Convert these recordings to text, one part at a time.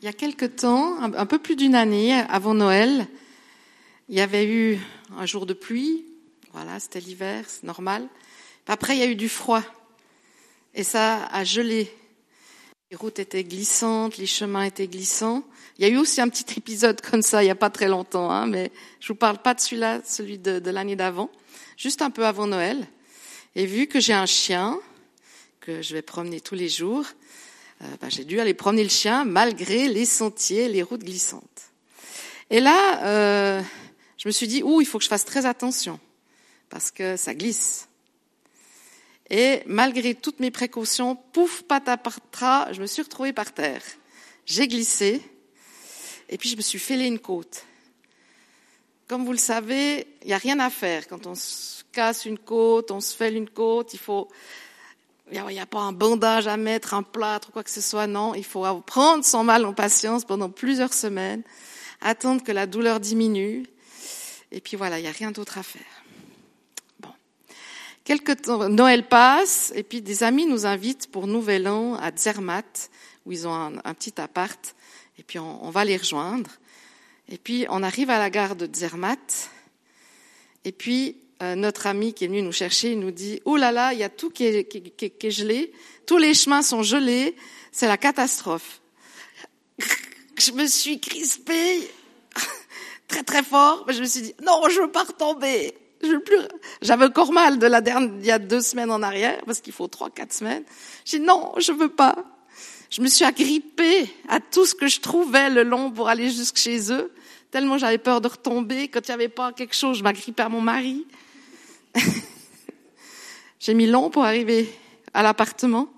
Il y a quelque temps, un peu plus d'une année avant Noël, il y avait eu un jour de pluie. Voilà, c'était l'hiver, c'est normal. Après, il y a eu du froid. Et ça a gelé. Les routes étaient glissantes, les chemins étaient glissants. Il y a eu aussi un petit épisode comme ça il n'y a pas très longtemps, hein, mais je vous parle pas de celui-là, celui de, l'année d'avant, juste un peu avant Noël. Et vu que j'ai un chien que je vais promener tous les jours, ben, j'ai dû aller promener le chien malgré les sentiers, les routes glissantes. Et là, euh, je me suis dit, ouh, il faut que je fasse très attention parce que ça glisse. Et malgré toutes mes précautions, pouf, patapatra, je me suis retrouvée par terre. J'ai glissé et puis je me suis fêlé une côte. Comme vous le savez, il n'y a rien à faire. Quand on se casse une côte, on se fêle une côte, il faut il n'y a, pas un bandage à mettre, un plâtre ou quoi que ce soit, non. Il faut prendre son mal en patience pendant plusieurs semaines, attendre que la douleur diminue. Et puis voilà, il n'y a rien d'autre à faire. Bon. Quelque temps, Noël passe, et puis des amis nous invitent pour Nouvel An à Zermatt, où ils ont un, petit appart, et puis on, on, va les rejoindre. Et puis on arrive à la gare de Zermatt, et puis euh, notre ami qui est venu nous chercher, il nous dit, oh là là, il y a tout qui est, qui, qui, qui est gelé, tous les chemins sont gelés, c'est la catastrophe. Je me suis crispée très très fort, mais je me suis dit, non, je veux pas retomber. Je veux plus. J'avais encore mal de la dernière, il y a deux semaines en arrière, parce qu'il faut trois, quatre semaines. J'ai dit, non, je veux pas. Je me suis agrippée à tout ce que je trouvais le long pour aller jusque chez eux, tellement j'avais peur de retomber. Quand il n'y avait pas quelque chose, je m'agrippais à mon mari. j'ai mis long pour arriver à l'appartement.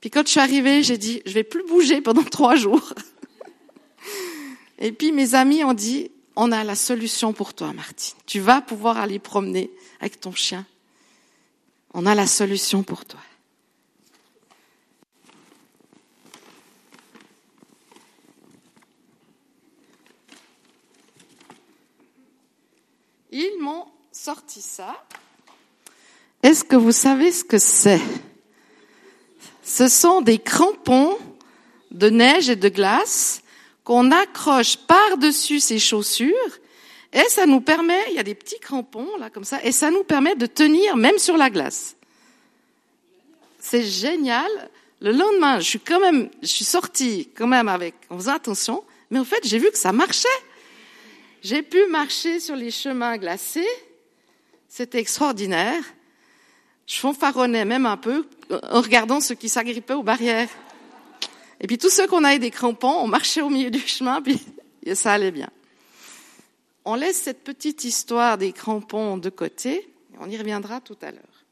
Puis quand je suis arrivée, j'ai dit, je vais plus bouger pendant trois jours. Et puis mes amis ont dit, on a la solution pour toi, Martine. Tu vas pouvoir aller promener avec ton chien. On a la solution pour toi. Ils m'ont sorti ça. Est-ce que vous savez ce que c'est? Ce sont des crampons de neige et de glace qu'on accroche par-dessus ces chaussures et ça nous permet, il y a des petits crampons là comme ça, et ça nous permet de tenir même sur la glace. C'est génial. Le lendemain, je suis quand même, je suis sortie quand même avec, en faisant attention, mais en fait, j'ai vu que ça marchait. J'ai pu marcher sur les chemins glacés c'était extraordinaire. Je fanfaronnais même un peu en regardant ceux qui s'agrippaient aux barrières. Et puis tous ceux qu'on avait des crampons, on marchait au milieu du chemin, puis ça allait bien. On laisse cette petite histoire des crampons de côté, on y reviendra tout à l'heure.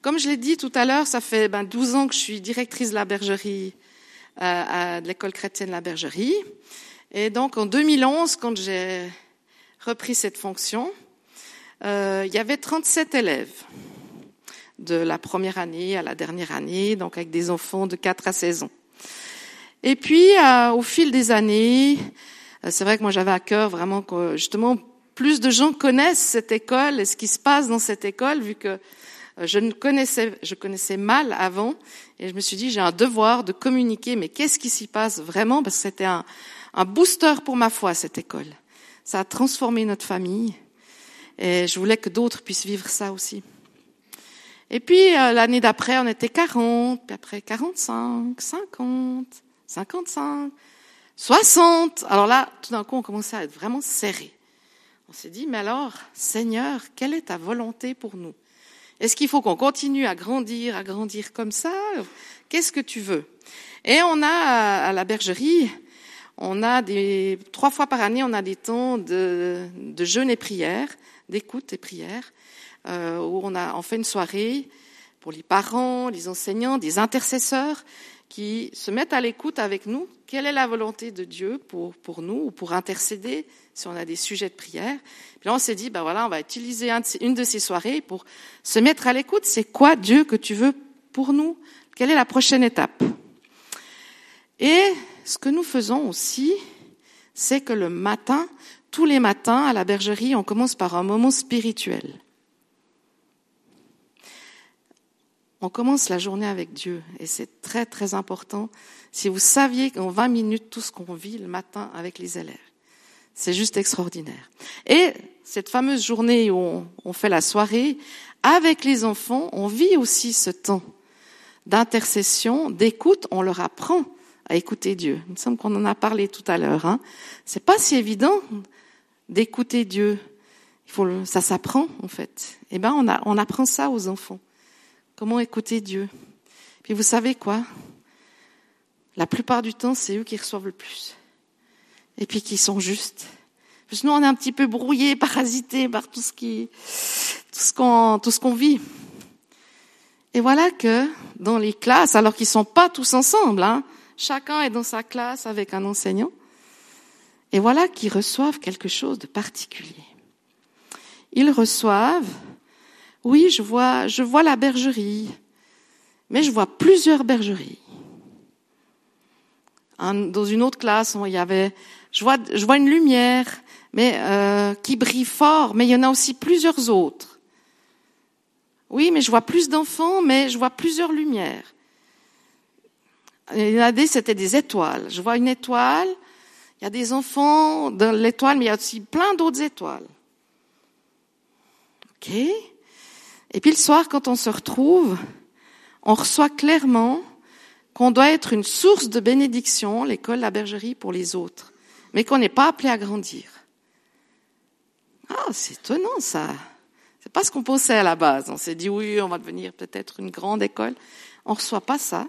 Comme je l'ai dit tout à l'heure, ça fait ben, 12 ans que je suis directrice de la bergerie, euh, de l'école chrétienne de la bergerie. Et donc en 2011, quand j'ai repris cette fonction, euh, il y avait 37 élèves de la première année à la dernière année, donc avec des enfants de 4 à 16 ans. Et puis, euh, au fil des années, euh, c'est vrai que moi j'avais à cœur vraiment que justement plus de gens connaissent cette école et ce qui se passe dans cette école, vu que je ne connaissais, je connaissais mal avant, et je me suis dit j'ai un devoir de communiquer. Mais qu'est-ce qui s'y passe vraiment? Parce que c'était un, un booster pour ma foi cette école. Ça a transformé notre famille. Et je voulais que d'autres puissent vivre ça aussi. Et puis euh, l'année d'après, on était 40, puis après 45, 50, 55, 60. Alors là, tout d'un coup, on commençait à être vraiment serré. On s'est dit, mais alors, Seigneur, quelle est ta volonté pour nous? Est-ce qu'il faut qu'on continue à grandir, à grandir comme ça? Qu'est-ce que tu veux? Et on a à la bergerie, on a des trois fois par année, on a des temps de, de jeûne et prière d'écoute et prière, euh, où on a en fait une soirée pour les parents, les enseignants, des intercesseurs qui se mettent à l'écoute avec nous. Quelle est la volonté de Dieu pour, pour nous ou pour intercéder si on a des sujets de prière? Puis là, on s'est dit, ben voilà, on va utiliser une de ces soirées pour se mettre à l'écoute. C'est quoi Dieu que tu veux pour nous? Quelle est la prochaine étape? Et ce que nous faisons aussi, c'est que le matin, tous les matins à la bergerie, on commence par un moment spirituel. on commence la journée avec Dieu. Et c'est très, très important. Si vous saviez qu'en 20 minutes, tout ce qu'on vit le matin avec les élèves, c'est juste extraordinaire. Et cette fameuse journée où on, fait la soirée, avec les enfants, on vit aussi ce temps d'intercession, d'écoute, on leur apprend à écouter Dieu. Il me semble qu'on en a parlé tout à l'heure. Hein. C'est pas si évident d'écouter Dieu. Il faut ça s'apprend en fait. Eh ben on, a, on apprend ça aux enfants. Comment écouter Dieu Puis vous savez quoi? La plupart du temps, c'est eux qui reçoivent le plus. Et puis qui sont justes. Parce que nous, on est un petit peu brouillés, parasités par tout ce qui, tout ce qu'on, tout ce qu'on vit. Et voilà que dans les classes, alors qu'ils sont pas tous ensemble, hein, chacun est dans sa classe avec un enseignant, et voilà qu'ils reçoivent quelque chose de particulier. Ils reçoivent oui, je vois, je vois la bergerie, mais je vois plusieurs bergeries. Dans une autre classe, il y avait, je vois, une lumière, mais euh, qui brille fort, mais il y en a aussi plusieurs autres. Oui, mais je vois plus d'enfants, mais je vois plusieurs lumières. Il a des, c'était des étoiles. Je vois une étoile, il y a des enfants dans l'étoile, mais il y a aussi plein d'autres étoiles. OK et puis le soir, quand on se retrouve, on reçoit clairement qu'on doit être une source de bénédiction, l'école, la bergerie, pour les autres, mais qu'on n'est pas appelé à grandir. Ah, c'est étonnant ça. C'est pas ce qu'on pensait à la base. On s'est dit oui, on va devenir peut-être une grande école. On reçoit pas ça.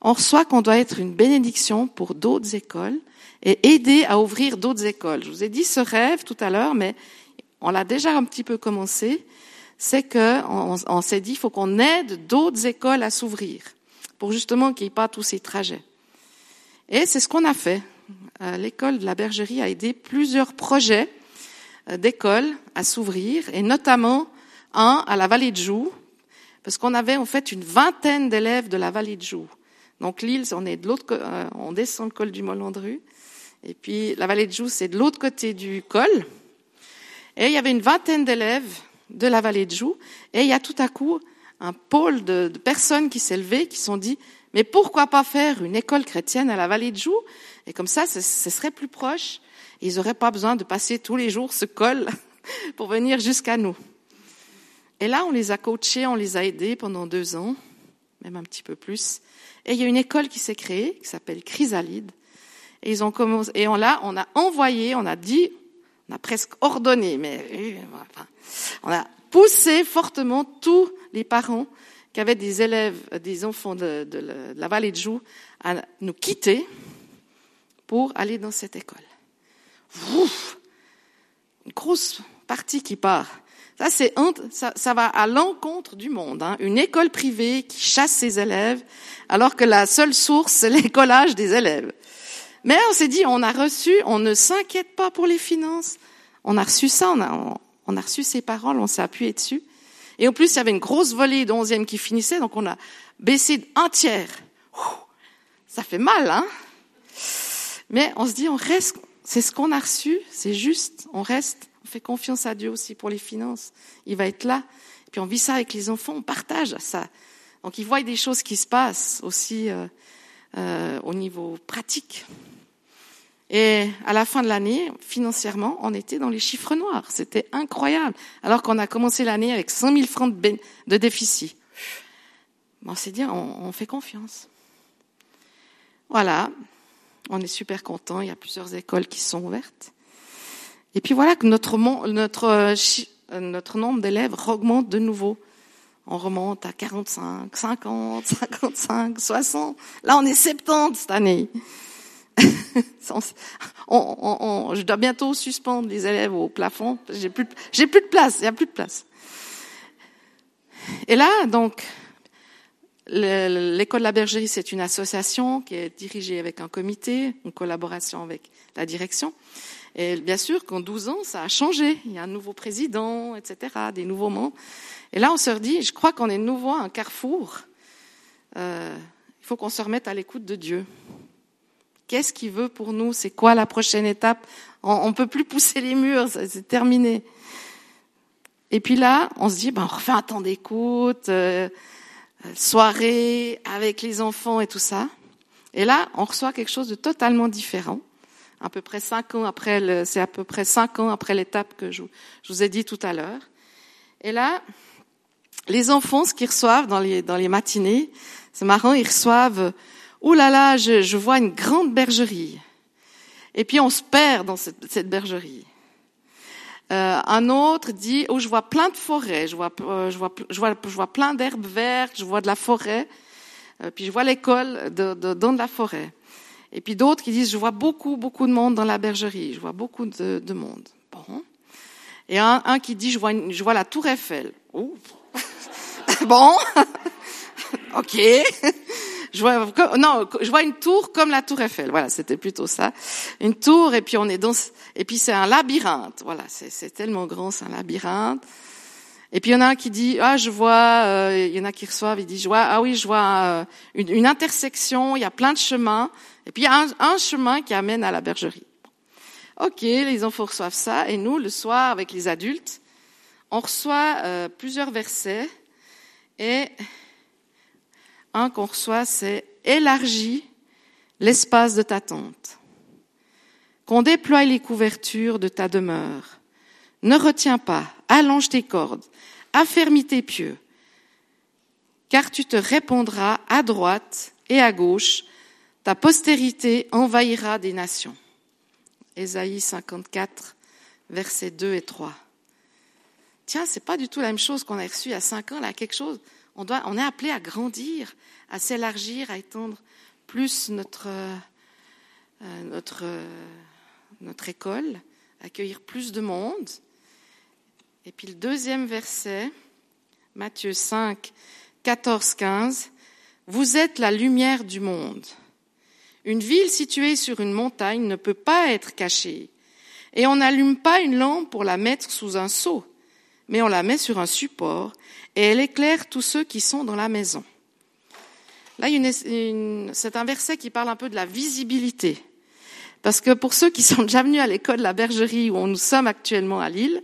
On reçoit qu'on doit être une bénédiction pour d'autres écoles et aider à ouvrir d'autres écoles. Je vous ai dit ce rêve tout à l'heure, mais on l'a déjà un petit peu commencé c'est que on, s'est dit, il faut qu'on aide d'autres écoles à s'ouvrir pour justement qu'il n'y ait pas tous ces trajets. Et c'est ce qu'on a fait. Euh, l'école de la bergerie a aidé plusieurs projets euh, d'écoles à s'ouvrir, et notamment un à la vallée de Joux, parce qu'on avait en fait une vingtaine d'élèves de la vallée de Joux. Donc l'île, on est de l'autre, euh, on descend le col du Molandru, et puis la vallée de Joux, c'est de l'autre côté du col. Et il y avait une vingtaine d'élèves de la vallée de Joux, et il y a tout à coup un pôle de, personnes qui s'est levé, qui sont dit, mais pourquoi pas faire une école chrétienne à la vallée de Joux? Et comme ça, ce, serait plus proche. ils n'auraient pas besoin de passer tous les jours ce col pour venir jusqu'à nous. Et là, on les a coachés, on les a aidés pendant deux ans, même un petit peu plus. Et il y a une école qui s'est créée, qui s'appelle Chrysalide. Et ils ont et on l'a, on a envoyé, on a dit, on a presque ordonné, mais on a poussé fortement tous les parents qui avaient des élèves, des enfants de, la vallée de Joux à nous quitter pour aller dans cette école. Une grosse partie qui part. Ça, c'est ça, ça, va à l'encontre du monde. Hein. Une école privée qui chasse ses élèves, alors que la seule source, c'est l'écolage des élèves. Mais on s'est dit, on a reçu, on ne s'inquiète pas pour les finances. On a reçu ça, on a, on a reçu ces paroles, on s'est appuyé dessus. Et en plus, il y avait une grosse volée d'onzième qui finissait, donc on a baissé un tiers. Ça fait mal, hein Mais on se dit, on reste, c'est ce qu'on a reçu, c'est juste, on reste, fait confiance à Dieu aussi pour les finances. Il va être là. Et puis on vit ça avec les enfants, on partage ça. Donc ils voient des choses qui se passent aussi euh, euh, au niveau pratique. Et à la fin de l'année, financièrement, on était dans les chiffres noirs. C'était incroyable. Alors qu'on a commencé l'année avec 100 000 francs de, déficit. Bon, c'est dire, on, fait confiance. Voilà. On est super content. Il y a plusieurs écoles qui sont ouvertes. Et puis voilà que notre, notre, euh, notre nombre d'élèves augmente de nouveau. On remonte à 45, 50, 55, 60. Là, on est 70 cette année. je dois bientôt suspendre les élèves au plafond. J'ai plus, j'ai plus de place. Il n'y a plus de place. Et là, donc, l'école de la bergerie, c'est une association qui est dirigée avec un comité, en collaboration avec la direction. Et bien sûr qu'en 12 ans, ça a changé. Il y a un nouveau président, etc., des nouveaux membres. Et là, on se dit, je crois qu'on est nouveau à un carrefour. Euh, il faut qu'on se remette à l'écoute de Dieu. Qu'est-ce qu'il veut pour nous? C'est quoi la prochaine étape? On ne peut plus pousser les murs, c'est terminé. Et puis là, on se dit, ben, on refait un temps d'écoute, euh, soirée avec les enfants et tout ça. Et là, on reçoit quelque chose de totalement différent. À peu près cinq ans après, c'est à peu près cinq ans après l'étape que je, vous ai dit tout à l'heure. Et là, les enfants, ce qu'ils reçoivent dans les, matinées, c'est marrant, ils reçoivent, ouh là là, je, vois une grande bergerie. Et puis on se perd dans cette, bergerie. Euh, un autre dit, oh, je vois plein de forêts, je vois, euh, je vois, je vois, plein d'herbes vertes, je vois de la forêt, euh, puis je vois l'école dans de la forêt. Et puis d'autres qui disent, je vois beaucoup, beaucoup de monde dans la bergerie, je vois beaucoup de, de monde. Bon. Et un, un qui dit, je vois, je vois la tour Eiffel. Oh. bon. ok. Je vois, non, je vois une tour comme la tour Eiffel. Voilà, c'était plutôt ça. Une tour, et puis on est dans, et puis c'est un labyrinthe. Voilà, c'est tellement grand, c'est un labyrinthe. Et puis il y en a un qui dit, ah, je vois, euh, il y en a qui reçoivent, il dit, je vois, ah oui, je vois euh, une, une, intersection, il y a plein de chemins, et puis il y a un, chemin qui amène à la bergerie. Ok, les enfants reçoivent ça, et nous, le soir, avec les adultes, on reçoit euh, plusieurs versets, et un qu'on reçoit, c'est élargis l'espace de ta tente, qu'on déploie les couvertures de ta demeure. Ne retiens pas, allonge tes cordes, affermis tes pieux, car tu te répondras à droite et à gauche, ta postérité envahira des nations. Ésaïe 54, versets 2 et 3. Tiens, c'est pas du tout la même chose qu'on a reçu a cinq ans, là, quelque chose on, doit, on est appelé à grandir, à s'élargir, à étendre plus notre, euh, notre, euh, notre école, accueillir plus de monde. Et puis le deuxième verset, Matthieu 5, 14, 15, Vous êtes la lumière du monde. Une ville située sur une montagne ne peut pas être cachée. Et on n'allume pas une lampe pour la mettre sous un seau, mais on la met sur un support et elle éclaire tous ceux qui sont dans la maison. Là, c'est un verset qui parle un peu de la visibilité. Parce que pour ceux qui sont déjà venus à l'école de la bergerie où nous sommes actuellement à Lille,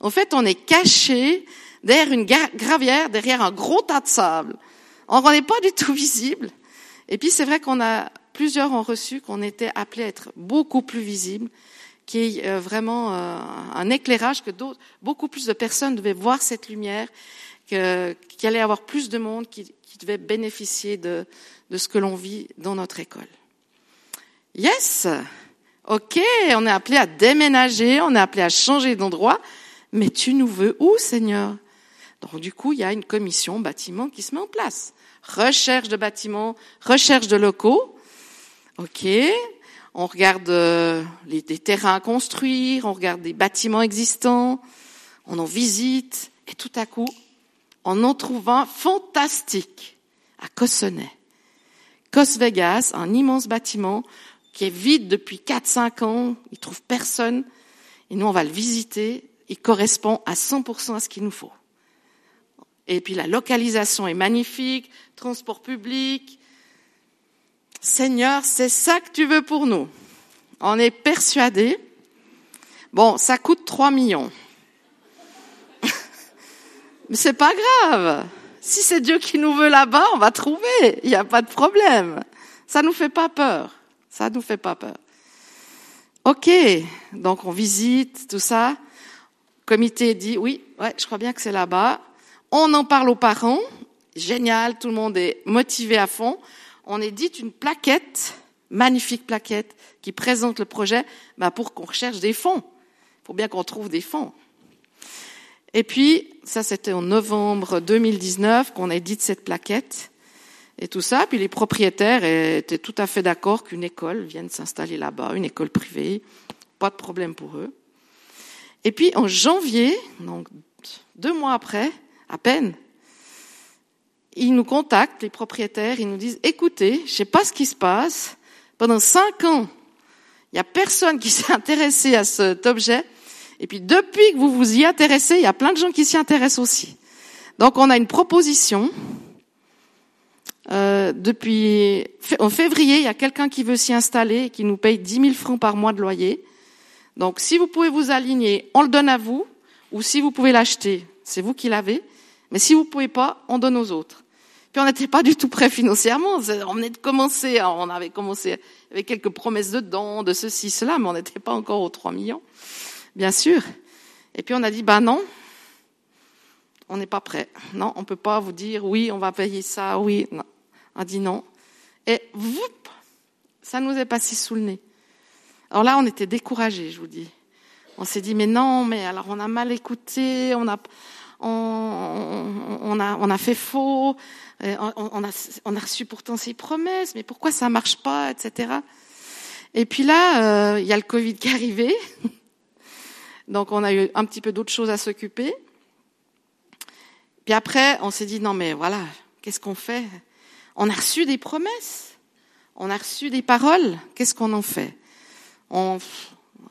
en fait, on est caché derrière une gravière, derrière un gros tas de sable. On n'est pas du tout visible. Et puis, c'est vrai qu'on a, plusieurs ont reçu qu'on était appelé à être beaucoup plus visible, qui est euh, vraiment euh, un éclairage que beaucoup plus de personnes devaient voir cette lumière qu'il allait y avoir plus de monde qui, devait bénéficier de ce que l'on vit dans notre école. Yes, ok, on est appelé à déménager, on est appelé à changer d'endroit, mais tu nous veux où, Seigneur? Donc du coup, il y a une commission bâtiment qui se met en place. Recherche de bâtiments, recherche de locaux. Ok, on regarde euh, les, des terrains à construire, on regarde des bâtiments existants, on en visite, et tout à coup, en en trouvant fantastique à Cossonay. Cos Vegas, un immense bâtiment qui est vide depuis 4-5 ans, il trouve personne, et nous on va le visiter, il correspond à 100% à ce qu'il nous faut. Et puis la localisation est magnifique, transport public. Seigneur, c'est ça que tu veux pour nous. On est persuadé. Bon, ça coûte 3 millions. Mais c'est pas grave. Si c'est Dieu qui nous veut là-bas, on va trouver. Il n'y a pas de problème. Ça nous fait pas peur. Ça nous fait pas peur. Ok. Donc on visite tout ça. Le comité dit oui, ouais, je crois bien que c'est là-bas. On en parle aux parents. Génial. Tout le monde est motivé à fond. On édite une plaquette, magnifique plaquette, qui présente le projet, bah, pour qu'on recherche des fonds. Il faut bien qu'on trouve des fonds. Et puis, ça c'était en novembre 2019 qu'on a édité cette plaquette et tout ça. Puis les propriétaires étaient tout à fait d'accord qu'une école vienne s'installer là-bas, une école privée, pas de problème pour eux. Et puis en janvier, donc deux mois après, à peine, ils nous contactent, les propriétaires, ils nous disent, écoutez, je sais pas ce qui se passe, pendant cinq ans, il y a personne qui s'est intéressé à cet objet, et puis depuis que vous vous y intéressez, il y a plein de gens qui s'y intéressent aussi. Donc on a une proposition. Euh, depuis en février, il y a quelqu'un qui veut s'y installer et qui nous paye 10 000 francs par mois de loyer. Donc si vous pouvez vous aligner, on le donne à vous, ou si vous pouvez l'acheter, c'est vous qui l'avez. Mais si vous pouvez pas, on donne aux autres. Puis on n'était pas du tout prêt financièrement. On venait de commencer, on avait commencé avec quelques promesses de dons, de ceci, cela, mais on n'était pas encore aux 3 millions, bien sûr. Et puis on a dit, ben non, on n'est pas prêt. Non, on peut pas vous dire, oui, on va payer ça, oui. Non. On a dit non. Et vous, ça nous est passé sous le nez. Alors là, on était découragés, je vous dis. On s'est dit, mais non, mais alors on a mal écouté, on a, on, a, fait faux, a, on a reçu pourtant ces promesses, mais pourquoi ça marche pas, etc. Et puis là, euh, il y a le Covid qui est arrivé. Donc on a eu un petit peu d'autres choses à s'occuper. Puis après, on s'est dit, non mais voilà, qu'est-ce qu'on fait? On a reçu des promesses, on a reçu des paroles, qu'est-ce qu'on en fait? On,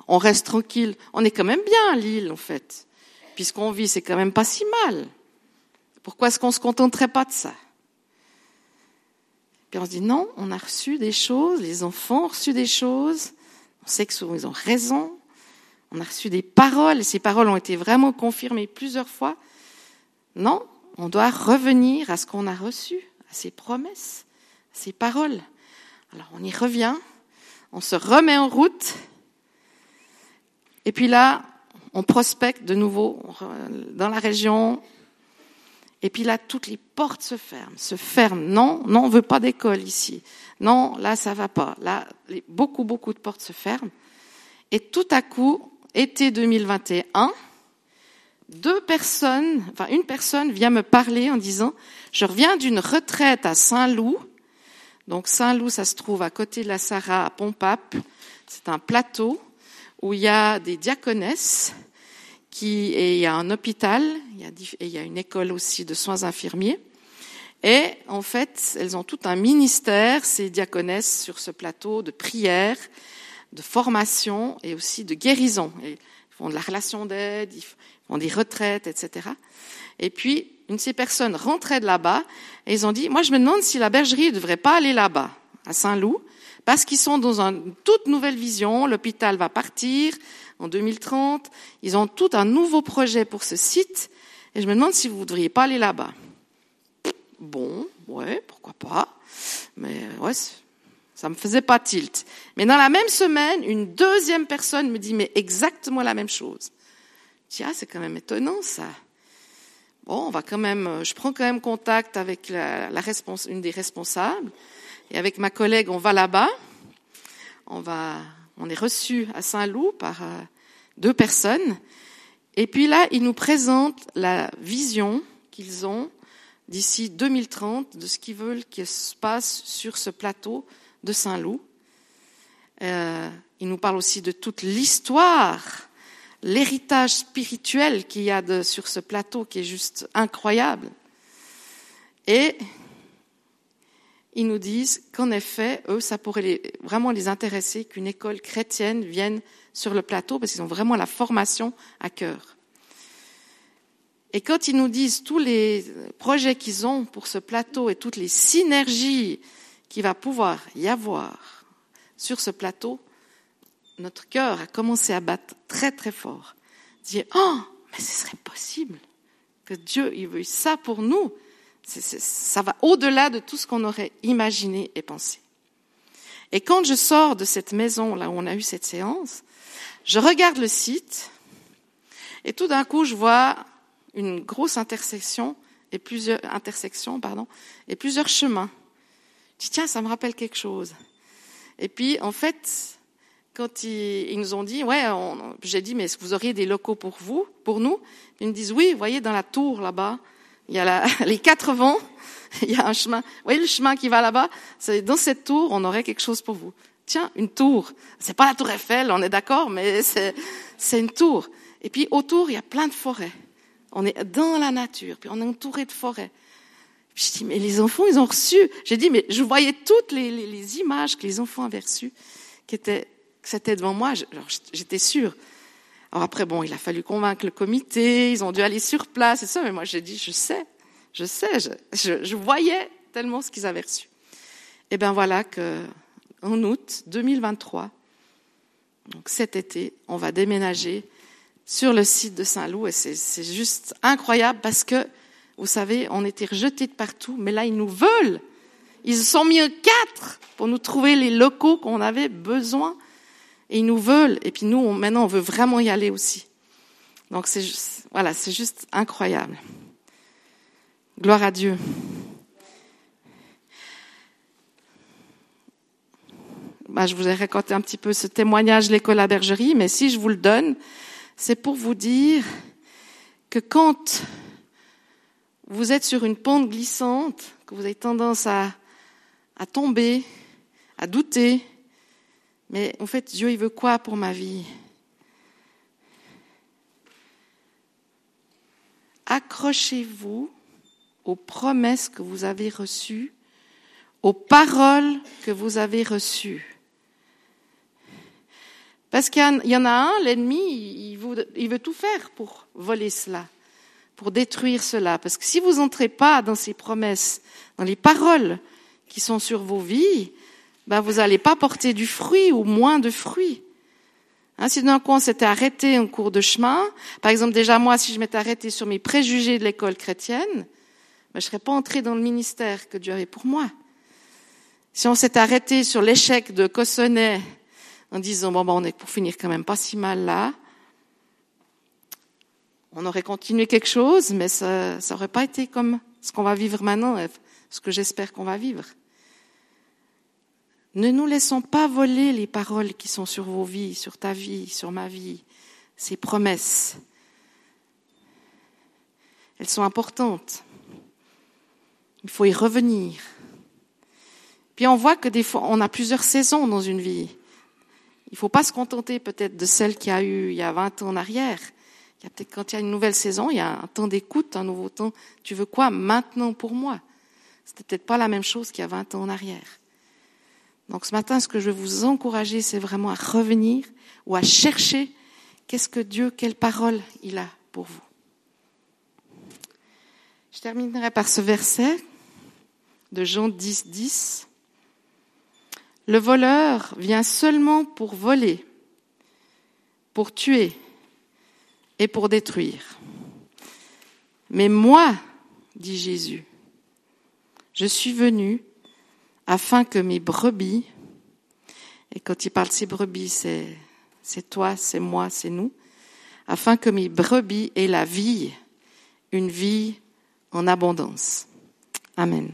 on reste tranquille. On est quand même bien à Lille, en fait. Puisqu'on vit, c'est quand même pas si mal. Pourquoi est-ce qu'on se contenterait pas de ça? Puis on se dit non, on a reçu des choses, les enfants ont reçu des choses, on sait que souvent ils ont raison, on a reçu des paroles, et ces paroles ont été vraiment confirmées plusieurs fois. Non, on doit revenir à ce qu'on a reçu, à ces promesses, à ces paroles. Alors on y revient, on se remet en route, et puis là, on prospecte de nouveau dans la région. Et puis là, toutes les portes se ferment, se ferment. Non, non, on veut pas d'école ici. Non, là, ça va pas. Là, beaucoup, beaucoup de portes se ferment. Et tout à coup, été 2021, deux personnes, enfin une personne vient me parler en disant, je reviens d'une retraite à Saint-Loup. Donc Saint-Loup, ça se trouve à côté de la Sarah, à Pompape. C'est un plateau où il y a des diaconesses qui, et il y a un hôpital, il y a, et il y a une école aussi de soins infirmiers. Et en fait, elles ont tout un ministère, ces diaconesses, sur ce plateau de prière, de formation et aussi de guérison. ils font de la relation d'aide, ils font des retraites, etc. Et puis, une de ces personnes rentrait de là-bas et ils ont dit, moi je me demande si la bergerie ne devrait pas aller là-bas, à Saint-Loup, parce qu'ils sont dans une toute nouvelle vision. L'hôpital va partir en 2030. Ils ont tout un nouveau projet pour ce site. Et je me demande si vous ne voudriez pas aller là-bas. Bon, ouais, pourquoi pas. Mais ouais, ça me faisait pas tilt. Mais dans la même semaine, une deuxième personne me dit mais exactement la même chose. Dis ah c'est quand même étonnant ça. Bon, on va quand même, je prends quand même contact avec la une des responsables. Et avec ma collègue, on va là-bas. On va, on est reçu à Saint-Loup par euh, deux personnes. Et puis là, ils nous présentent la vision qu'ils ont d'ici 2030 de ce qu'ils veulent qu'il se passe sur ce plateau de Saint-Loup. Euh, ils nous parlent aussi de toute l'histoire, l'héritage spirituel qu'il y a sur ce plateau qui est juste incroyable. Et ils nous disent qu'en effet, eux, ça pourrait vraiment les intéresser qu'une école chrétienne vienne sur le plateau parce qu'ils ont vraiment la formation à cœur. Et quand ils nous disent tous les projets qu'ils ont pour ce plateau et toutes les synergies qu'il va pouvoir y avoir sur ce plateau, notre cœur a commencé à battre très très fort. Dire, oh, mais ce serait possible que Dieu il veuille ça pour nous ça va au-delà de tout ce qu'on aurait imaginé et pensé. Et quand je sors de cette maison là où on a eu cette séance, je regarde le site et tout d'un coup je vois une grosse intersection et plusieurs intersections et plusieurs chemins. Je dis tiens ça me rappelle quelque chose. Et puis en fait quand ils, nous ont dit ouais j'ai dit mais est-ce que vous auriez des locaux pour vous pour nous? Ils me disent oui vous voyez dans la tour là-bas il y a les quatre vents, il y a un chemin. Vous voyez le chemin qui va là-bas? Dans cette tour, on aurait quelque chose pour vous. Tiens, une tour. C'est pas la tour Eiffel, on est d'accord, mais c'est, une tour. Et puis autour, il y a plein de forêts. On est dans la nature, puis on est entouré de forêts. Je dis, mais les enfants, ils ont reçu. J'ai dit, mais je voyais toutes les, images que les enfants avaient reçues, qui étaient, que c'était devant moi. J'étais sûre. Alors après, bon, il a fallu convaincre le comité, ils ont dû aller sur place et ça, mais moi j'ai dit, je sais, je sais, je, voyais tellement ce qu'ils avaient reçu. Et ben voilà que en août 2023, donc cet été, on va déménager sur le site de Saint-Loup et c'est juste incroyable parce que Vous savez, on était rejetés de partout, mais là, ils nous veulent. Ils se sont mis quatre pour nous trouver les locaux qu'on avait besoin. Et ils nous veulent. Et puis nous, maintenant, on veut vraiment y aller aussi. Donc c'est voilà, c'est juste incroyable. Gloire à Dieu. Bah, je vous ai raconté un petit peu ce témoignage de l'école à bergerie, mais si je vous le donne, c'est pour vous dire que quand vous êtes sur une pente glissante, que vous avez tendance à, à tomber, à douter, mais en fait, Dieu, il veut quoi pour ma vie? Accrochez-vous aux promesses que vous avez reçues, aux paroles que vous avez reçues. Parce qu'il y en a un, l'ennemi, il veut, tout faire pour voler cela, pour détruire cela. Parce que si vous n'entrez pas dans ces promesses, dans les paroles qui sont sur vos vies, ben vous n'allez pas porter du fruit ou moins de fruits. Hein, si d'un coup on s'était arrêté en cours de chemin, par exemple déjà moi si je m'étais arrêté sur mes préjugés de l'école chrétienne, ben, je ne serais pas entré dans le ministère que Dieu avait pour moi. Si on s'était arrêté sur l'échec de Cossonay en disant bon ben on est pour finir quand même pas si mal là. On aurait continué quelque chose, mais ça ça aurait pas été comme ce qu'on va vivre maintenant, ce que j'espère qu'on va vivre. Ne nous laissons pas voler les paroles qui sont sur vos vies, sur ta vie, sur ma vie, ces promesses. Elles sont importantes. Il faut y revenir. Puis on voit que des fois, on a plusieurs saisons dans une vie. Il ne faut pas se contenter peut-être de celle qu'il y a eu il y a 20 ans en arrière. Il y a peut-être quand il y a une nouvelle saison, il y a un temps d'écoute, un nouveau temps. Tu veux quoi maintenant pour moi? C'était peut-être pas la même chose qu'il y a 20 ans en arrière. Donc ce matin, ce que je veux vous encourager, c'est vraiment à revenir ou à chercher qu'est-ce que Dieu, quelle parole il a pour vous. Je terminerai par ce verset de Jean 10, 10. Le voleur vient seulement pour voler, pour tuer et pour détruire. Mais moi, dit Jésus, je suis venu afin que mes brebis, et quand il parle ces brebis, c'est, c'est toi, c'est moi, c'est nous, afin que mes brebis aient la vie, une vie en abondance. Amen.